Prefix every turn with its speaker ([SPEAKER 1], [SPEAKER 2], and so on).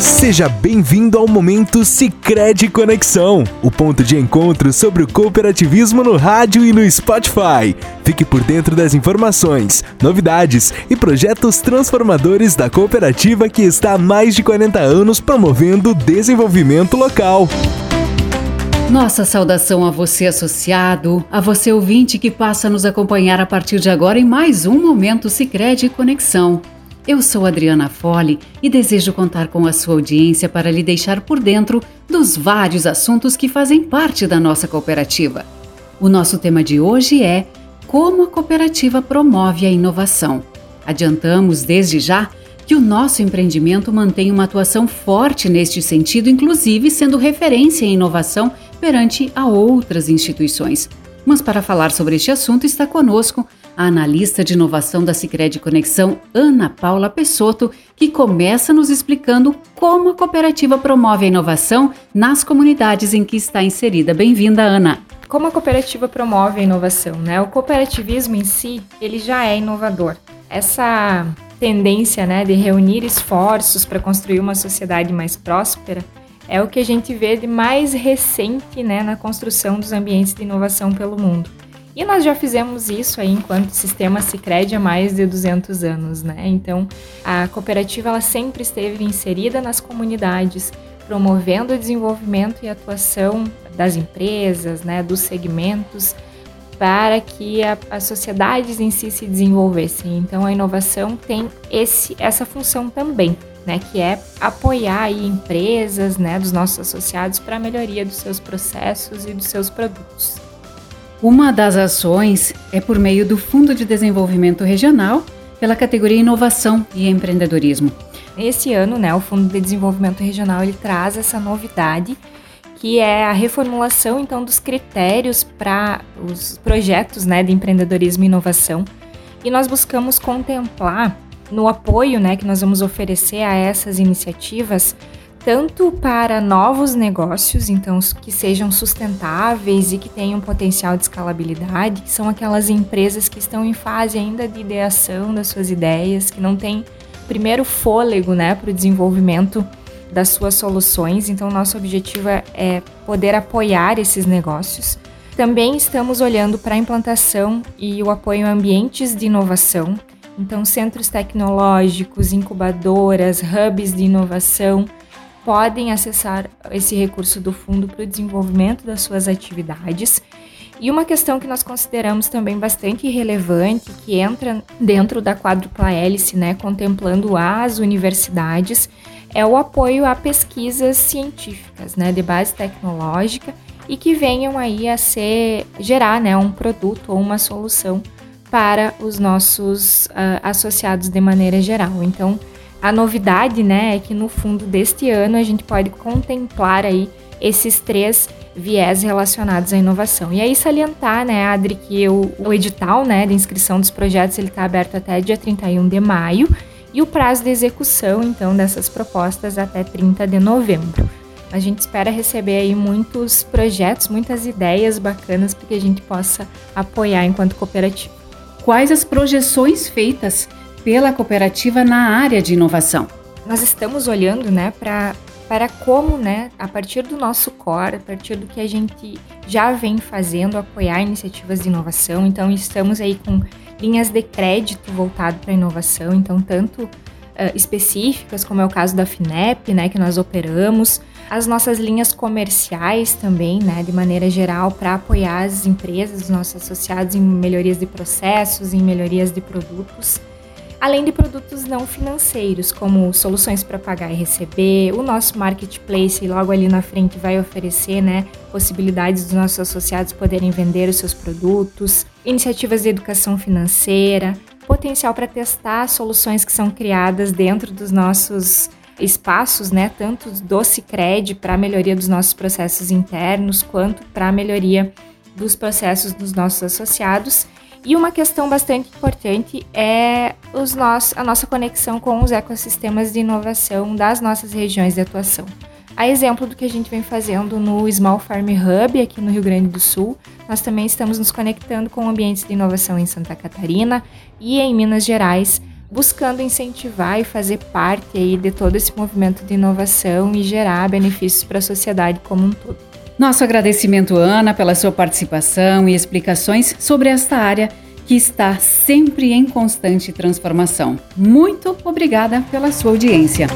[SPEAKER 1] Seja bem-vindo ao momento Sicredi Conexão, o ponto de encontro sobre o cooperativismo no rádio e no Spotify. Fique por dentro das informações, novidades e projetos transformadores da cooperativa que está há mais de 40 anos promovendo o desenvolvimento local.
[SPEAKER 2] Nossa saudação a você, associado, a você ouvinte que passa a nos acompanhar a partir de agora em mais um Momento Sicredi Conexão. Eu sou Adriana Fole e desejo contar com a sua audiência para lhe deixar por dentro dos vários assuntos que fazem parte da nossa cooperativa. O nosso tema de hoje é Como a cooperativa promove a inovação. Adiantamos desde já que o nosso empreendimento mantém uma atuação forte neste sentido, inclusive sendo referência em inovação perante a outras instituições. Mas para falar sobre este assunto está conosco a analista de inovação da Sicredi Conexão, Ana Paula Pessotto, que começa nos explicando como a cooperativa promove a inovação nas comunidades em que está inserida. Bem-vinda, Ana.
[SPEAKER 3] Como a cooperativa promove a inovação, né? O cooperativismo em si, ele já é inovador. Essa tendência, né, de reunir esforços para construir uma sociedade mais próspera, é o que a gente vê de mais recente, né, na construção dos ambientes de inovação pelo mundo. E nós já fizemos isso aí enquanto sistema Sicredi há mais de 200 anos, né? Então, a cooperativa ela sempre esteve inserida nas comunidades, promovendo o desenvolvimento e atuação das empresas, né, dos segmentos, para que as sociedades em si se desenvolvessem. Então, a inovação tem esse, essa função também, né, que é apoiar aí empresas, né, dos nossos associados para a melhoria dos seus processos e dos seus produtos.
[SPEAKER 2] Uma das ações é por meio do Fundo de Desenvolvimento Regional, pela categoria Inovação e Empreendedorismo.
[SPEAKER 3] Esse ano, né, o Fundo de Desenvolvimento Regional ele traz essa novidade, que é a reformulação então dos critérios para os projetos, né, de empreendedorismo e inovação. E nós buscamos contemplar no apoio, né, que nós vamos oferecer a essas iniciativas, tanto para novos negócios, então que sejam sustentáveis e que tenham potencial de escalabilidade, que são aquelas empresas que estão em fase ainda de ideação das suas ideias, que não têm primeiro fôlego, né, para o desenvolvimento das suas soluções. Então, nosso objetivo é, é poder apoiar esses negócios. Também estamos olhando para a implantação e o apoio a ambientes de inovação. Então, centros tecnológicos, incubadoras, hubs de inovação, podem acessar esse recurso do fundo para o desenvolvimento das suas atividades. E uma questão que nós consideramos também bastante relevante, que entra dentro da quádrupla hélice, né, contemplando as universidades, é o apoio a pesquisas científicas, né, de base tecnológica e que venham aí a ser gerar, né, um produto ou uma solução para os nossos uh, associados de maneira geral. Então, a novidade, né, é que no fundo deste ano a gente pode contemplar aí esses três viés relacionados à inovação. E aí salientar, né, Adri, que o, o edital, né, de inscrição dos projetos, ele está aberto até dia 31 de maio e o prazo de execução, então, dessas propostas até 30 de novembro. A gente espera receber aí muitos projetos, muitas ideias bacanas para que a gente possa apoiar enquanto cooperativa.
[SPEAKER 2] Quais as projeções feitas pela cooperativa na área de inovação.
[SPEAKER 3] Nós estamos olhando, né, para para como, né, a partir do nosso core, a partir do que a gente já vem fazendo, apoiar iniciativas de inovação. Então, estamos aí com linhas de crédito voltado para inovação, então tanto uh, específicas, como é o caso da FINEP, né, que nós operamos, as nossas linhas comerciais também, né, de maneira geral, para apoiar as empresas, os nossos associados em melhorias de processos, em melhorias de produtos além de produtos não financeiros, como soluções para pagar e receber. O nosso marketplace logo ali na frente vai oferecer, né, possibilidades dos nossos associados poderem vender os seus produtos, iniciativas de educação financeira, potencial para testar soluções que são criadas dentro dos nossos espaços, né, tanto do Cicred para a melhoria dos nossos processos internos, quanto para a melhoria dos processos dos nossos associados e uma questão bastante importante é os a nossa conexão com os ecossistemas de inovação das nossas regiões de atuação. A exemplo do que a gente vem fazendo no Small Farm Hub aqui no Rio Grande do Sul, nós também estamos nos conectando com ambientes de inovação em Santa Catarina e em Minas Gerais buscando incentivar e fazer parte aí de todo esse movimento de inovação e gerar benefícios para a sociedade como um todo.
[SPEAKER 2] Nosso agradecimento, Ana, pela sua participação e explicações sobre esta área que está sempre em constante transformação. Muito obrigada pela sua audiência.